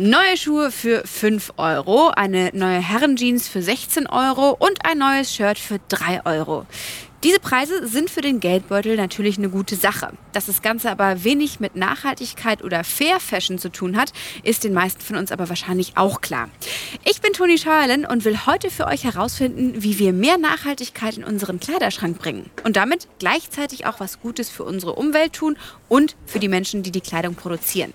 Neue Schuhe für 5 Euro, eine neue Herrenjeans für 16 Euro und ein neues Shirt für 3 Euro. Diese Preise sind für den Geldbeutel natürlich eine gute Sache. Dass das Ganze aber wenig mit Nachhaltigkeit oder Fair Fashion zu tun hat, ist den meisten von uns aber wahrscheinlich auch klar. Ich bin Toni Scheuerlen und will heute für euch herausfinden, wie wir mehr Nachhaltigkeit in unseren Kleiderschrank bringen und damit gleichzeitig auch was Gutes für unsere Umwelt tun und für die Menschen, die die Kleidung produzieren.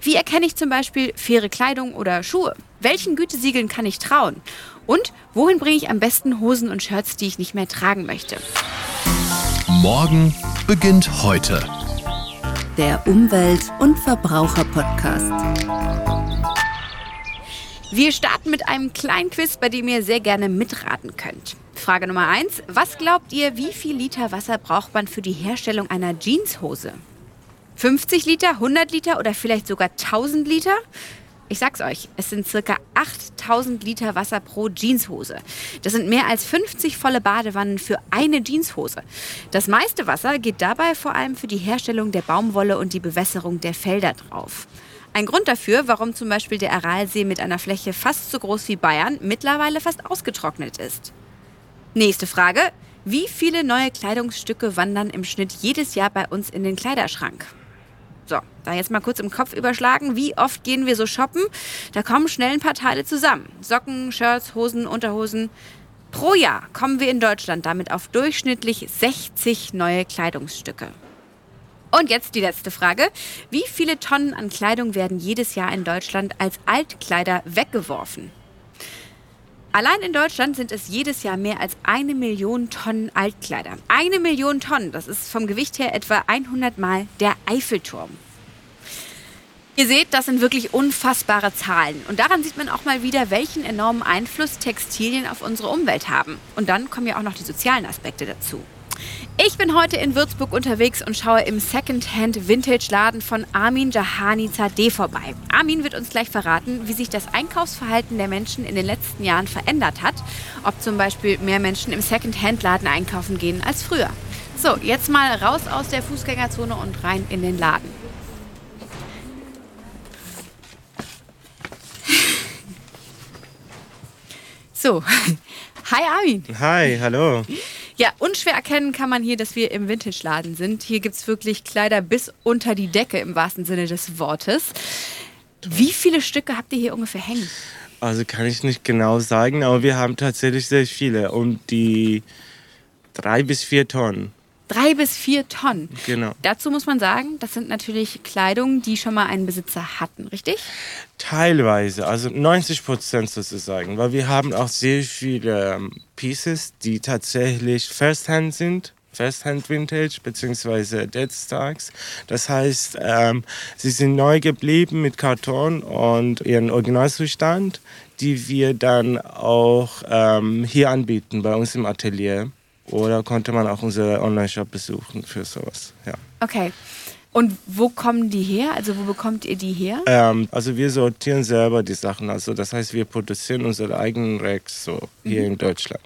Wie erkenne ich zum Beispiel faire Kleidung oder Schuhe? Welchen Gütesiegeln kann ich trauen? Und wohin bringe ich am besten Hosen und Shirts, die ich nicht mehr tragen möchte? Morgen beginnt heute. Der Umwelt- und Verbraucher-Podcast. Wir starten mit einem kleinen Quiz, bei dem ihr sehr gerne mitraten könnt. Frage Nummer 1. Was glaubt ihr, wie viel Liter Wasser braucht man für die Herstellung einer Jeanshose? 50 Liter, 100 Liter oder vielleicht sogar 1000 Liter? Ich sag's euch, es sind circa 8000 Liter Wasser pro Jeanshose. Das sind mehr als 50 volle Badewannen für eine Jeanshose. Das meiste Wasser geht dabei vor allem für die Herstellung der Baumwolle und die Bewässerung der Felder drauf. Ein Grund dafür, warum zum Beispiel der Aralsee mit einer Fläche fast so groß wie Bayern mittlerweile fast ausgetrocknet ist. Nächste Frage. Wie viele neue Kleidungsstücke wandern im Schnitt jedes Jahr bei uns in den Kleiderschrank? So, da jetzt mal kurz im Kopf überschlagen, wie oft gehen wir so shoppen? Da kommen schnell ein paar Teile zusammen. Socken, Shirts, Hosen, Unterhosen. Pro Jahr kommen wir in Deutschland damit auf durchschnittlich 60 neue Kleidungsstücke. Und jetzt die letzte Frage. Wie viele Tonnen an Kleidung werden jedes Jahr in Deutschland als Altkleider weggeworfen? Allein in Deutschland sind es jedes Jahr mehr als eine Million Tonnen Altkleider. Eine Million Tonnen, das ist vom Gewicht her etwa 100 Mal der Eiffelturm. Ihr seht, das sind wirklich unfassbare Zahlen. Und daran sieht man auch mal wieder, welchen enormen Einfluss Textilien auf unsere Umwelt haben. Und dann kommen ja auch noch die sozialen Aspekte dazu. Ich bin heute in Würzburg unterwegs und schaue im Secondhand Vintage Laden von Armin Jahani Zadeh vorbei. Armin wird uns gleich verraten, wie sich das Einkaufsverhalten der Menschen in den letzten Jahren verändert hat. Ob zum Beispiel mehr Menschen im Secondhand Laden einkaufen gehen als früher. So, jetzt mal raus aus der Fußgängerzone und rein in den Laden. So, hi Armin. Hi, hallo. Ja, unschwer erkennen kann man hier, dass wir im Vintage-Laden sind. Hier gibt es wirklich Kleider bis unter die Decke im wahrsten Sinne des Wortes. Wie viele Stücke habt ihr hier ungefähr hängen? Also kann ich nicht genau sagen, aber wir haben tatsächlich sehr viele. Um die drei bis vier Tonnen. Drei bis vier Tonnen. Genau. Dazu muss man sagen, das sind natürlich Kleidung, die schon mal einen Besitzer hatten, richtig? Teilweise, also 90 Prozent sozusagen, weil wir haben auch sehr viele ähm, Pieces, die tatsächlich Firsthand sind. Firsthand Vintage bzw. Dead Stocks. Das heißt, ähm, sie sind neu geblieben mit Karton und ihren Originalzustand, die wir dann auch ähm, hier anbieten bei uns im Atelier. Oder konnte man auch unseren Online-Shop besuchen für sowas. Ja. Okay. Und wo kommen die her? Also wo bekommt ihr die her? Ähm, also wir sortieren selber die Sachen. Also das heißt, wir produzieren unsere eigenen Racks so hier mhm. in Deutschland.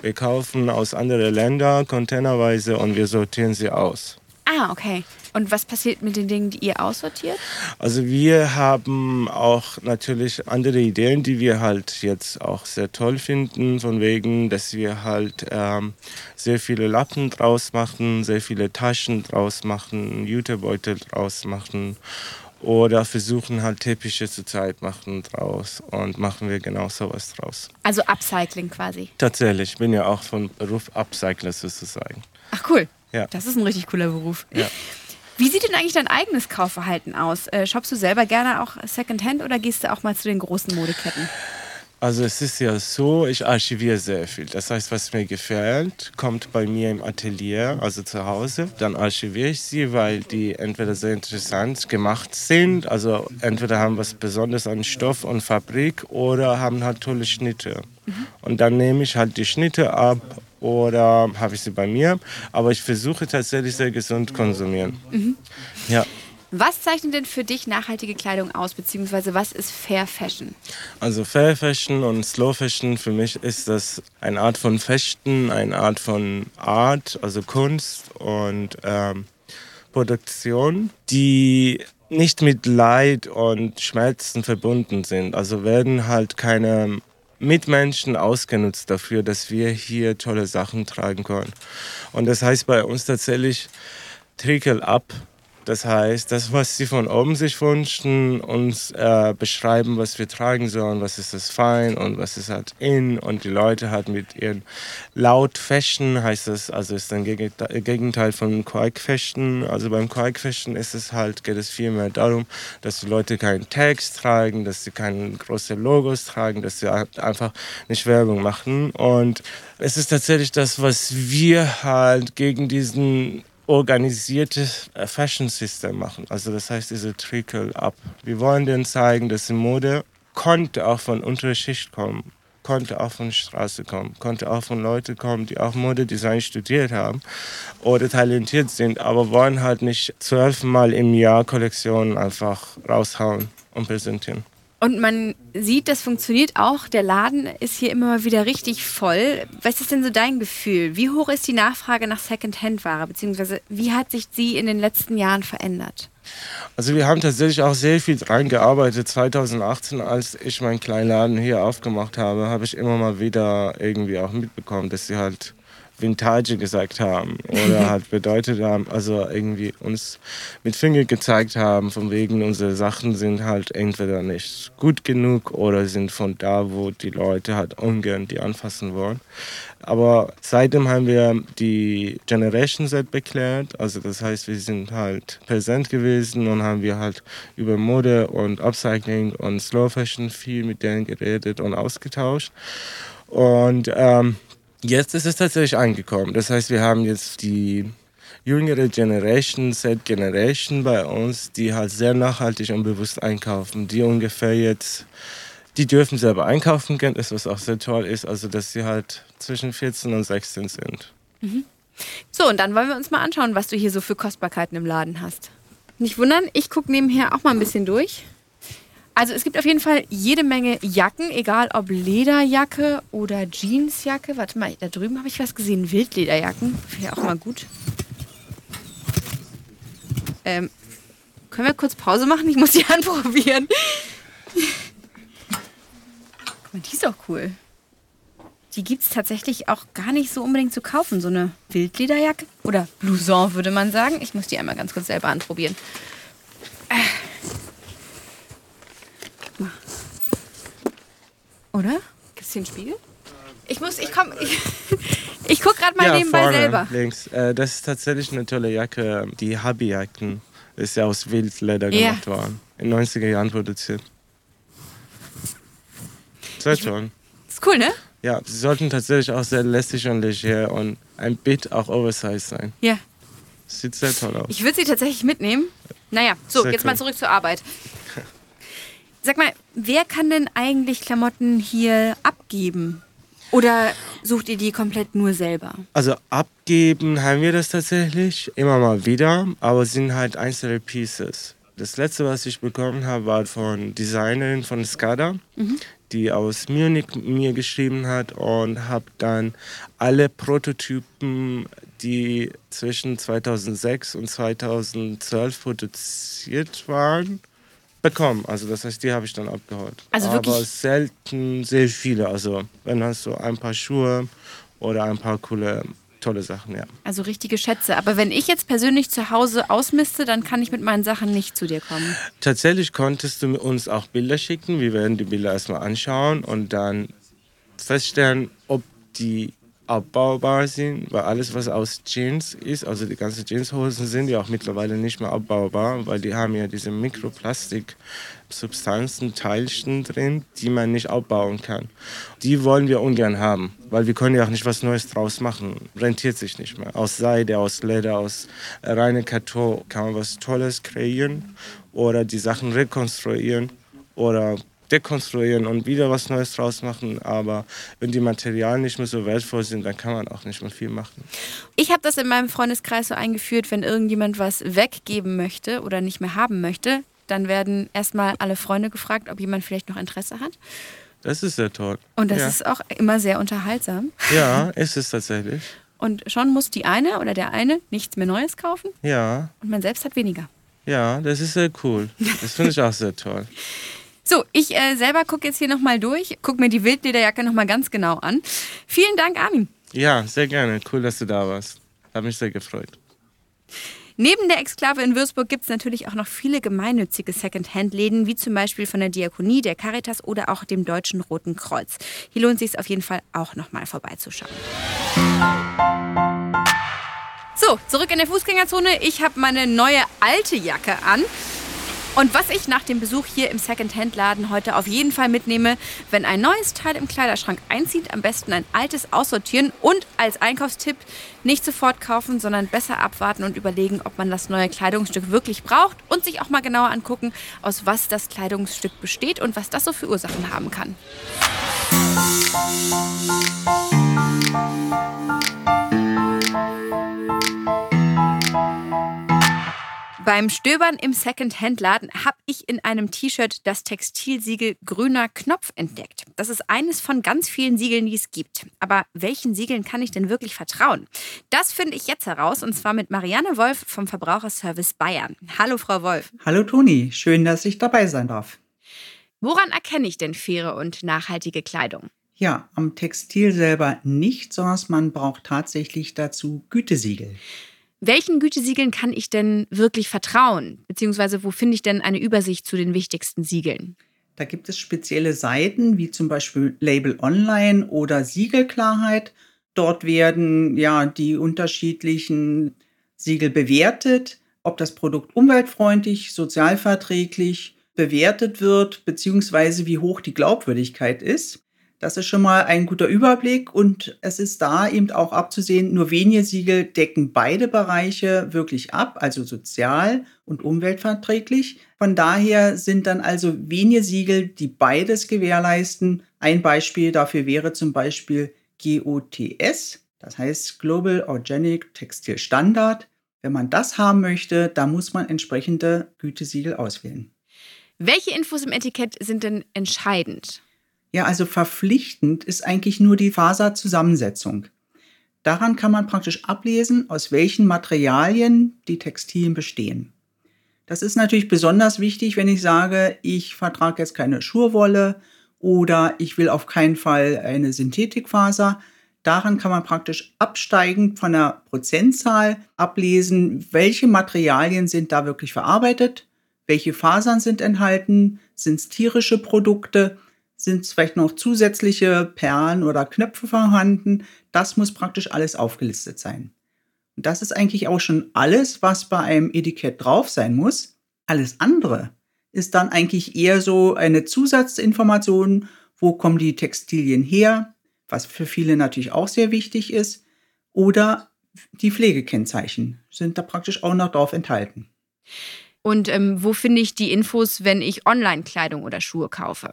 Wir kaufen aus anderen Ländern containerweise und wir sortieren sie aus. Ah, okay. Und was passiert mit den Dingen, die ihr aussortiert? Also wir haben auch natürlich andere Ideen, die wir halt jetzt auch sehr toll finden, von wegen, dass wir halt ähm, sehr viele Lappen draus machen, sehr viele Taschen draus machen, Jutebeutel draus machen oder versuchen halt Teppiche zurzeit machen draus und machen wir genau sowas draus. Also Upcycling quasi? Tatsächlich, ich bin ja auch von Beruf Upcycler sozusagen. Ach cool. Ja. Das ist ein richtig cooler Beruf. Ja. Wie sieht denn eigentlich dein eigenes Kaufverhalten aus? Äh, shoppst du selber gerne auch Secondhand oder gehst du auch mal zu den großen Modeketten? Also es ist ja so, ich archiviere sehr viel. Das heißt, was mir gefällt, kommt bei mir im Atelier, also zu Hause. Dann archiviere ich sie, weil die entweder sehr interessant gemacht sind, also entweder haben was Besonderes an Stoff und Fabrik oder haben halt tolle Schnitte. Mhm. Und dann nehme ich halt die Schnitte ab oder habe ich sie bei mir. Aber ich versuche tatsächlich sehr gesund konsumieren. Mhm. Ja. Was zeichnet denn für dich nachhaltige Kleidung aus, beziehungsweise was ist Fair Fashion? Also Fair Fashion und Slow Fashion, für mich ist das eine Art von Fechten, eine Art von Art, also Kunst und ähm, Produktion, die nicht mit Leid und Schmerzen verbunden sind. Also werden halt keine Mitmenschen ausgenutzt dafür, dass wir hier tolle Sachen tragen können. Und das heißt bei uns tatsächlich Trickle up das heißt, das, was sie von oben sich wünschen, uns äh, beschreiben, was wir tragen sollen, was ist das fein und was ist halt in. Und die Leute halt mit ihren laut Fashion, heißt das, also ist ein Gegenteil von Fashion. Also beim Fashion ist es halt, geht es vielmehr darum, dass die Leute keinen Tags tragen, dass sie keine großen Logos tragen, dass sie einfach nicht Werbung machen. Und es ist tatsächlich das, was wir halt gegen diesen organisiertes äh, Fashion System machen. Also das heißt diese Trickle up. Wir wollen denen zeigen, dass die Mode konnte auch von unterer Schicht kommen, konnte auch von der Straße kommen, konnte auch von Leuten kommen, die auch Modedesign studiert haben oder talentiert sind, aber wollen halt nicht zwölfmal im Jahr Kollektionen einfach raushauen und präsentieren. Und man sieht, das funktioniert auch. Der Laden ist hier immer mal wieder richtig voll. Was ist denn so dein Gefühl? Wie hoch ist die Nachfrage nach Secondhand-Ware? Beziehungsweise wie hat sich sie in den letzten Jahren verändert? Also wir haben tatsächlich auch sehr viel dran gearbeitet. 2018, als ich meinen kleinen Laden hier aufgemacht habe, habe ich immer mal wieder irgendwie auch mitbekommen, dass sie halt Vintage gesagt haben oder halt bedeutet haben, also irgendwie uns mit Finger gezeigt haben, von wegen unsere Sachen sind halt entweder nicht gut genug oder sind von da, wo die Leute halt ungern die anfassen wollen. Aber seitdem haben wir die Generation Set beklärt, also das heißt, wir sind halt präsent gewesen und haben wir halt über Mode und Upcycling und Slow Fashion viel mit denen geredet und ausgetauscht. Und ähm, Jetzt ist es tatsächlich angekommen. Das heißt, wir haben jetzt die jüngere Generation, Set Generation bei uns, die halt sehr nachhaltig und bewusst einkaufen. Die ungefähr jetzt, die dürfen selber einkaufen gehen, das was auch sehr toll ist, also dass sie halt zwischen 14 und 16 sind. Mhm. So, und dann wollen wir uns mal anschauen, was du hier so für Kostbarkeiten im Laden hast. Nicht wundern, ich gucke nebenher auch mal ein bisschen durch. Also es gibt auf jeden Fall jede Menge Jacken, egal ob Lederjacke oder Jeansjacke. Warte mal, da drüben habe ich was gesehen, Wildlederjacken. Finde ich auch mal gut. Ähm, können wir kurz Pause machen? Ich muss die anprobieren. Guck mal, die ist auch cool. Die gibt es tatsächlich auch gar nicht so unbedingt zu kaufen. So eine Wildlederjacke oder Blouson würde man sagen. Ich muss die einmal ganz kurz selber anprobieren. Oder? Gibt es hier einen Spiegel? Ich muss, ich komm, ich, ich guck gerade mal ja, nebenbei vorne, selber. Links. Äh, das ist tatsächlich eine tolle Jacke. Die Hubby-Jacken ist ja aus Wildleder yeah. gemacht worden. In den 90er Jahren produziert. Sehr toll. Ist cool, ne? Ja, sie sollten tatsächlich auch sehr lässig und leger und ein Bit auch oversized sein. Ja. Sieht sehr toll aus. Ich würde sie tatsächlich mitnehmen. Naja, so, sehr jetzt cool. mal zurück zur Arbeit. Sag mal, wer kann denn eigentlich Klamotten hier abgeben? Oder sucht ihr die komplett nur selber? Also abgeben haben wir das tatsächlich immer mal wieder, aber es sind halt einzelne Pieces. Das letzte, was ich bekommen habe, war von Designerin von Skada, mhm. die aus Munich mir geschrieben hat und habe dann alle Prototypen, die zwischen 2006 und 2012 produziert waren, bekommen. Also das heißt, die habe ich dann abgeholt. Also Aber selten sehr viele. Also wenn hast du ein paar Schuhe oder ein paar coole tolle Sachen, ja. Also richtige Schätze. Aber wenn ich jetzt persönlich zu Hause ausmiste, dann kann ich mit meinen Sachen nicht zu dir kommen. Tatsächlich konntest du uns auch Bilder schicken. Wir werden die Bilder erstmal anschauen und dann feststellen, ob die abbaubar sind, weil alles, was aus Jeans ist, also die ganzen Jeanshosen sind ja auch mittlerweile nicht mehr abbaubar, weil die haben ja diese Mikroplastik-Substanzen, Teilchen drin, die man nicht abbauen kann. Die wollen wir ungern haben, weil wir können ja auch nicht was Neues draus machen. Rentiert sich nicht mehr. Aus Seide, aus Leder, aus reinem Karton kann man was Tolles kreieren oder die Sachen rekonstruieren oder dekonstruieren und wieder was Neues draus machen. Aber wenn die Materialien nicht mehr so wertvoll sind, dann kann man auch nicht mehr viel machen. Ich habe das in meinem Freundeskreis so eingeführt, wenn irgendjemand was weggeben möchte oder nicht mehr haben möchte, dann werden erstmal alle Freunde gefragt, ob jemand vielleicht noch Interesse hat. Das ist sehr toll. Und das ja. ist auch immer sehr unterhaltsam. Ja, ist es tatsächlich. Und schon muss die eine oder der eine nichts mehr Neues kaufen. Ja. Und man selbst hat weniger. Ja, das ist sehr cool. Das finde ich auch sehr toll. So, ich äh, selber gucke jetzt hier nochmal durch, gucke mir die Wildlederjacke nochmal ganz genau an. Vielen Dank, Armin. Ja, sehr gerne. Cool, dass du da warst. Hat mich sehr gefreut. Neben der Exklave in Würzburg gibt es natürlich auch noch viele gemeinnützige Second-Hand-Läden, wie zum Beispiel von der Diakonie, der Caritas oder auch dem Deutschen Roten Kreuz. Hier lohnt es sich auf jeden Fall auch nochmal vorbeizuschauen. So, zurück in der Fußgängerzone. Ich habe meine neue alte Jacke an. Und was ich nach dem Besuch hier im Second-Hand-Laden heute auf jeden Fall mitnehme, wenn ein neues Teil im Kleiderschrank einzieht, am besten ein altes aussortieren und als Einkaufstipp nicht sofort kaufen, sondern besser abwarten und überlegen, ob man das neue Kleidungsstück wirklich braucht und sich auch mal genauer angucken, aus was das Kleidungsstück besteht und was das so für Ursachen haben kann. Beim Stöbern im Second-Hand-Laden habe ich in einem T-Shirt das Textilsiegel grüner Knopf entdeckt. Das ist eines von ganz vielen Siegeln, die es gibt. Aber welchen Siegeln kann ich denn wirklich vertrauen? Das finde ich jetzt heraus und zwar mit Marianne Wolf vom Verbraucherservice Bayern. Hallo, Frau Wolf. Hallo, Toni. Schön, dass ich dabei sein darf. Woran erkenne ich denn faire und nachhaltige Kleidung? Ja, am Textil selber nicht, sondern man braucht tatsächlich dazu Gütesiegel. Welchen Gütesiegeln kann ich denn wirklich vertrauen? Beziehungsweise wo finde ich denn eine Übersicht zu den wichtigsten Siegeln? Da gibt es spezielle Seiten wie zum Beispiel Label Online oder Siegelklarheit. Dort werden ja die unterschiedlichen Siegel bewertet, ob das Produkt umweltfreundlich, sozialverträglich bewertet wird, beziehungsweise wie hoch die Glaubwürdigkeit ist. Das ist schon mal ein guter Überblick und es ist da eben auch abzusehen, nur wenige Siegel decken beide Bereiche wirklich ab, also sozial und umweltverträglich. Von daher sind dann also wenige Siegel, die beides gewährleisten. Ein Beispiel dafür wäre zum Beispiel GOTS, das heißt Global Organic Textile Standard. Wenn man das haben möchte, dann muss man entsprechende Gütesiegel auswählen. Welche Infos im Etikett sind denn entscheidend? Ja, also verpflichtend ist eigentlich nur die Faserzusammensetzung. Daran kann man praktisch ablesen, aus welchen Materialien die Textilien bestehen. Das ist natürlich besonders wichtig, wenn ich sage, ich vertrage jetzt keine Schurwolle oder ich will auf keinen Fall eine Synthetikfaser. Daran kann man praktisch absteigend von der Prozentzahl ablesen, welche Materialien sind da wirklich verarbeitet, welche Fasern sind enthalten, sind es tierische Produkte sind vielleicht noch zusätzliche Perlen oder Knöpfe vorhanden? Das muss praktisch alles aufgelistet sein. Und das ist eigentlich auch schon alles, was bei einem Etikett drauf sein muss. Alles andere ist dann eigentlich eher so eine Zusatzinformation, wo kommen die Textilien her, was für viele natürlich auch sehr wichtig ist, oder die Pflegekennzeichen sind da praktisch auch noch drauf enthalten. Und ähm, wo finde ich die Infos, wenn ich Online-Kleidung oder Schuhe kaufe?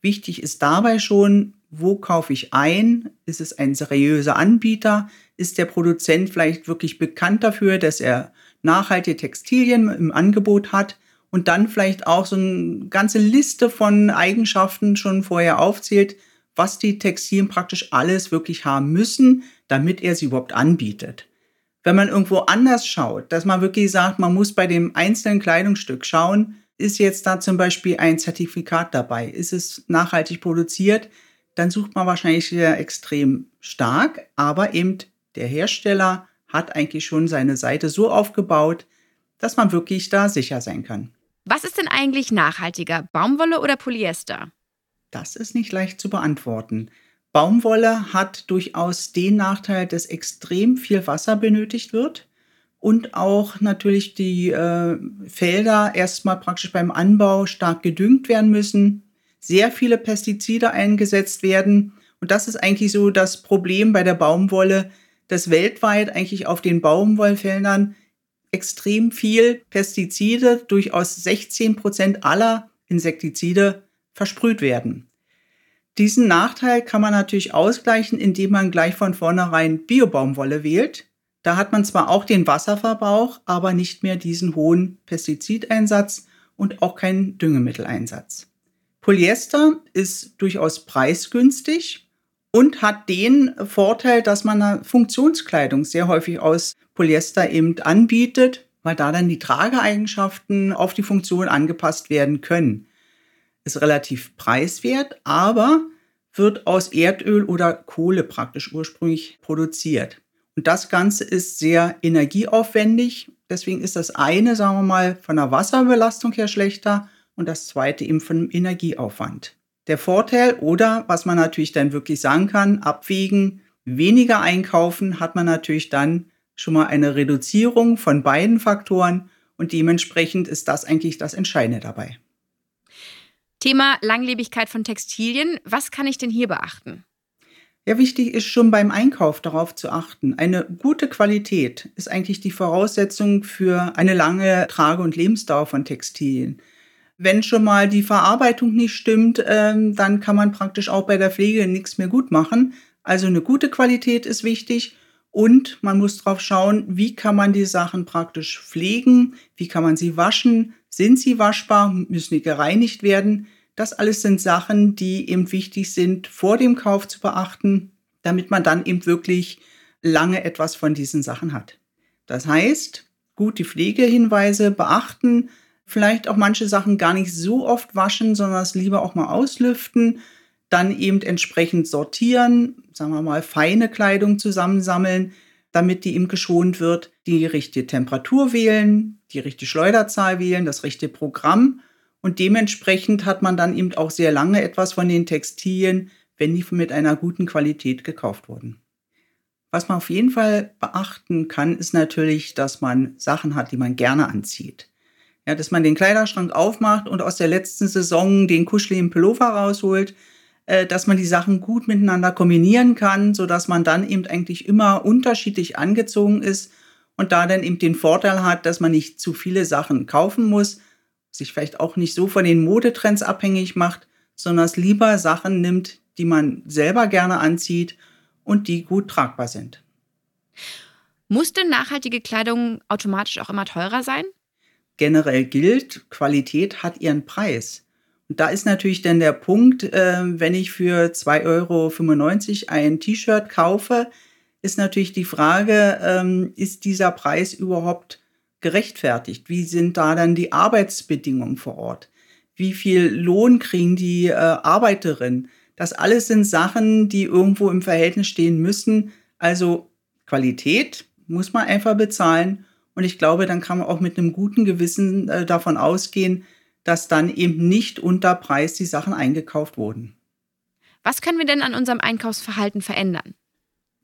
Wichtig ist dabei schon, wo kaufe ich ein? Ist es ein seriöser Anbieter? Ist der Produzent vielleicht wirklich bekannt dafür, dass er nachhaltige Textilien im Angebot hat und dann vielleicht auch so eine ganze Liste von Eigenschaften schon vorher aufzählt, was die Textilien praktisch alles wirklich haben müssen, damit er sie überhaupt anbietet. Wenn man irgendwo anders schaut, dass man wirklich sagt, man muss bei dem einzelnen Kleidungsstück schauen, ist jetzt da zum Beispiel ein Zertifikat dabei? Ist es nachhaltig produziert? Dann sucht man wahrscheinlich wieder extrem stark, aber eben der Hersteller hat eigentlich schon seine Seite so aufgebaut, dass man wirklich da sicher sein kann. Was ist denn eigentlich nachhaltiger, Baumwolle oder Polyester? Das ist nicht leicht zu beantworten. Baumwolle hat durchaus den Nachteil, dass extrem viel Wasser benötigt wird und auch natürlich die äh, Felder erstmal praktisch beim Anbau stark gedüngt werden müssen, sehr viele Pestizide eingesetzt werden. Und das ist eigentlich so das Problem bei der Baumwolle, dass weltweit eigentlich auf den Baumwollfeldern extrem viel Pestizide, durchaus 16 Prozent aller Insektizide versprüht werden. Diesen Nachteil kann man natürlich ausgleichen, indem man gleich von vornherein Biobaumwolle wählt. Da hat man zwar auch den Wasserverbrauch, aber nicht mehr diesen hohen Pestizideinsatz und auch keinen Düngemitteleinsatz. Polyester ist durchaus preisgünstig und hat den Vorteil, dass man eine Funktionskleidung sehr häufig aus Polyester eben anbietet, weil da dann die Trageeigenschaften auf die Funktion angepasst werden können. Ist relativ preiswert, aber wird aus Erdöl oder Kohle praktisch ursprünglich produziert. Und das Ganze ist sehr energieaufwendig. Deswegen ist das eine, sagen wir mal, von der Wasserbelastung her schlechter und das zweite eben von Energieaufwand. Der Vorteil oder was man natürlich dann wirklich sagen kann, abwägen, weniger einkaufen, hat man natürlich dann schon mal eine Reduzierung von beiden Faktoren und dementsprechend ist das eigentlich das Entscheidende dabei. Thema Langlebigkeit von Textilien. Was kann ich denn hier beachten? Ja, wichtig ist schon beim Einkauf darauf zu achten. Eine gute Qualität ist eigentlich die Voraussetzung für eine lange Trage- und Lebensdauer von Textilien. Wenn schon mal die Verarbeitung nicht stimmt, ähm, dann kann man praktisch auch bei der Pflege nichts mehr gut machen. Also eine gute Qualität ist wichtig und man muss drauf schauen, wie kann man die Sachen praktisch pflegen, wie kann man sie waschen, sind sie waschbar, müssen die gereinigt werden. Das alles sind Sachen, die eben wichtig sind, vor dem Kauf zu beachten, damit man dann eben wirklich lange etwas von diesen Sachen hat. Das heißt, gut die Pflegehinweise beachten, vielleicht auch manche Sachen gar nicht so oft waschen, sondern es lieber auch mal auslüften, dann eben entsprechend sortieren, sagen wir mal feine Kleidung zusammensammeln, damit die eben geschont wird, die richtige Temperatur wählen, die richtige Schleuderzahl wählen, das richtige Programm und dementsprechend hat man dann eben auch sehr lange etwas von den Textilien, wenn die mit einer guten Qualität gekauft wurden. Was man auf jeden Fall beachten kann, ist natürlich, dass man Sachen hat, die man gerne anzieht. Ja, dass man den Kleiderschrank aufmacht und aus der letzten Saison den kuscheligen Pullover rausholt, äh, dass man die Sachen gut miteinander kombinieren kann, so dass man dann eben eigentlich immer unterschiedlich angezogen ist und da dann eben den Vorteil hat, dass man nicht zu viele Sachen kaufen muss, sich vielleicht auch nicht so von den Modetrends abhängig macht, sondern es lieber Sachen nimmt, die man selber gerne anzieht und die gut tragbar sind. Muss denn nachhaltige Kleidung automatisch auch immer teurer sein? Generell gilt, Qualität hat ihren Preis. Und da ist natürlich dann der Punkt, äh, wenn ich für 2,95 Euro ein T-Shirt kaufe, ist natürlich die Frage, ähm, ist dieser Preis überhaupt gerechtfertigt? Wie sind da dann die Arbeitsbedingungen vor Ort? Wie viel Lohn kriegen die äh, Arbeiterinnen? Das alles sind Sachen, die irgendwo im Verhältnis stehen müssen. Also Qualität muss man einfach bezahlen. Und ich glaube, dann kann man auch mit einem guten Gewissen äh, davon ausgehen, dass dann eben nicht unter Preis die Sachen eingekauft wurden. Was können wir denn an unserem Einkaufsverhalten verändern?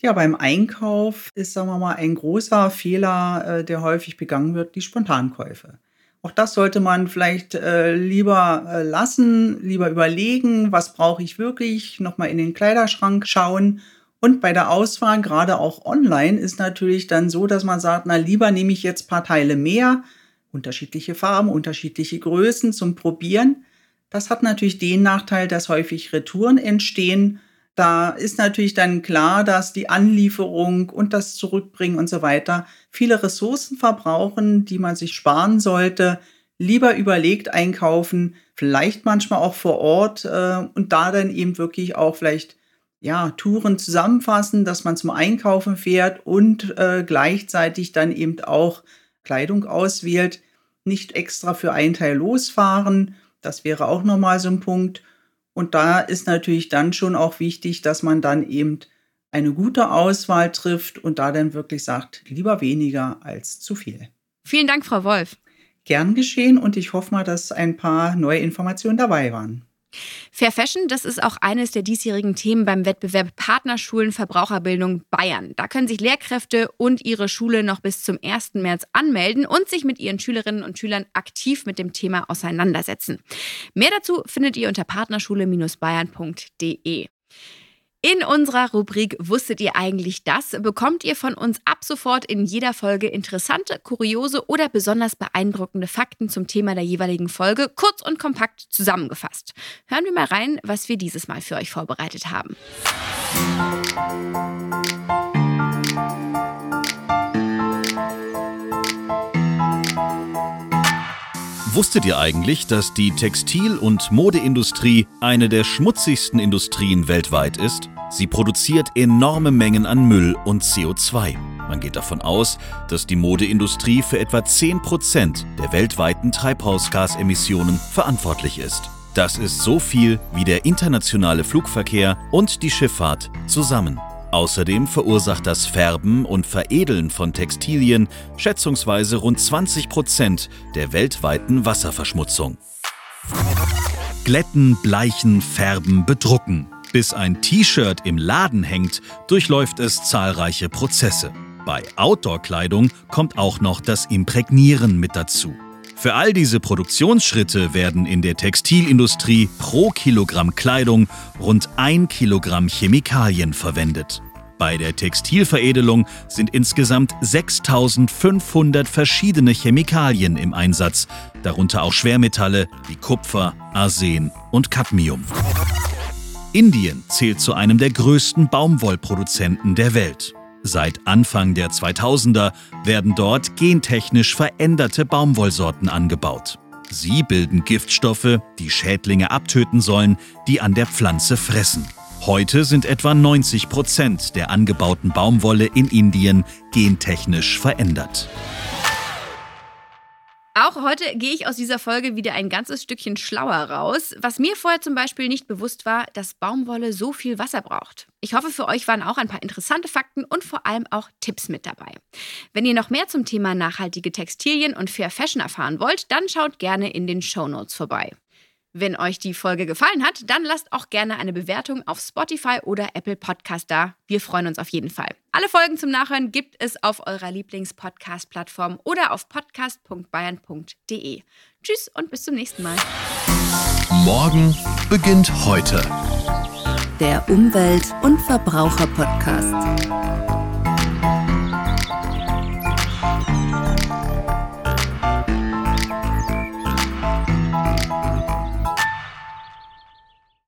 Ja, beim Einkauf ist, sagen wir mal, ein großer Fehler, äh, der häufig begangen wird, die Spontankäufe. Auch das sollte man vielleicht äh, lieber äh, lassen, lieber überlegen, was brauche ich wirklich, nochmal in den Kleiderschrank schauen. Und bei der Auswahl, gerade auch online, ist natürlich dann so, dass man sagt, na lieber nehme ich jetzt ein paar Teile mehr, unterschiedliche Farben, unterschiedliche Größen zum Probieren. Das hat natürlich den Nachteil, dass häufig Retouren entstehen da ist natürlich dann klar, dass die Anlieferung und das Zurückbringen und so weiter viele Ressourcen verbrauchen, die man sich sparen sollte. Lieber überlegt einkaufen, vielleicht manchmal auch vor Ort äh, und da dann eben wirklich auch vielleicht ja, Touren zusammenfassen, dass man zum Einkaufen fährt und äh, gleichzeitig dann eben auch Kleidung auswählt. Nicht extra für einen Teil losfahren. Das wäre auch nochmal so ein Punkt. Und da ist natürlich dann schon auch wichtig, dass man dann eben eine gute Auswahl trifft und da dann wirklich sagt, lieber weniger als zu viel. Vielen Dank, Frau Wolf. Gern geschehen und ich hoffe mal, dass ein paar neue Informationen dabei waren. Fair Fashion, das ist auch eines der diesjährigen Themen beim Wettbewerb Partnerschulen Verbraucherbildung Bayern. Da können sich Lehrkräfte und ihre Schule noch bis zum 1. März anmelden und sich mit ihren Schülerinnen und Schülern aktiv mit dem Thema auseinandersetzen. Mehr dazu findet ihr unter partnerschule-bayern.de. In unserer Rubrik Wusstet ihr eigentlich das? bekommt ihr von uns ab sofort in jeder Folge interessante, kuriose oder besonders beeindruckende Fakten zum Thema der jeweiligen Folge, kurz und kompakt zusammengefasst. Hören wir mal rein, was wir dieses Mal für euch vorbereitet haben. Wusstet ihr eigentlich, dass die Textil- und Modeindustrie eine der schmutzigsten Industrien weltweit ist? Sie produziert enorme Mengen an Müll und CO2. Man geht davon aus, dass die Modeindustrie für etwa 10% der weltweiten Treibhausgasemissionen verantwortlich ist. Das ist so viel wie der internationale Flugverkehr und die Schifffahrt zusammen. Außerdem verursacht das Färben und Veredeln von Textilien schätzungsweise rund 20 Prozent der weltweiten Wasserverschmutzung. Glätten, bleichen, färben, bedrucken. Bis ein T-Shirt im Laden hängt, durchläuft es zahlreiche Prozesse. Bei Outdoor-Kleidung kommt auch noch das Imprägnieren mit dazu. Für all diese Produktionsschritte werden in der Textilindustrie pro Kilogramm Kleidung rund ein Kilogramm Chemikalien verwendet. Bei der Textilveredelung sind insgesamt 6500 verschiedene Chemikalien im Einsatz, darunter auch Schwermetalle wie Kupfer, Arsen und Cadmium. Indien zählt zu einem der größten Baumwollproduzenten der Welt. Seit Anfang der 2000er werden dort gentechnisch veränderte Baumwollsorten angebaut. Sie bilden Giftstoffe, die Schädlinge abtöten sollen, die an der Pflanze fressen. Heute sind etwa 90 Prozent der angebauten Baumwolle in Indien gentechnisch verändert. Auch heute gehe ich aus dieser Folge wieder ein ganzes Stückchen schlauer raus. Was mir vorher zum Beispiel nicht bewusst war, dass Baumwolle so viel Wasser braucht. Ich hoffe, für euch waren auch ein paar interessante Fakten und vor allem auch Tipps mit dabei. Wenn ihr noch mehr zum Thema nachhaltige Textilien und Fair Fashion erfahren wollt, dann schaut gerne in den Show Notes vorbei. Wenn euch die Folge gefallen hat, dann lasst auch gerne eine Bewertung auf Spotify oder Apple Podcast da. Wir freuen uns auf jeden Fall. Alle Folgen zum Nachhören gibt es auf eurer Lieblings-Podcast-Plattform oder auf podcast.bayern.de. Tschüss und bis zum nächsten Mal. Morgen beginnt heute. Der Umwelt- und Verbraucher-Podcast.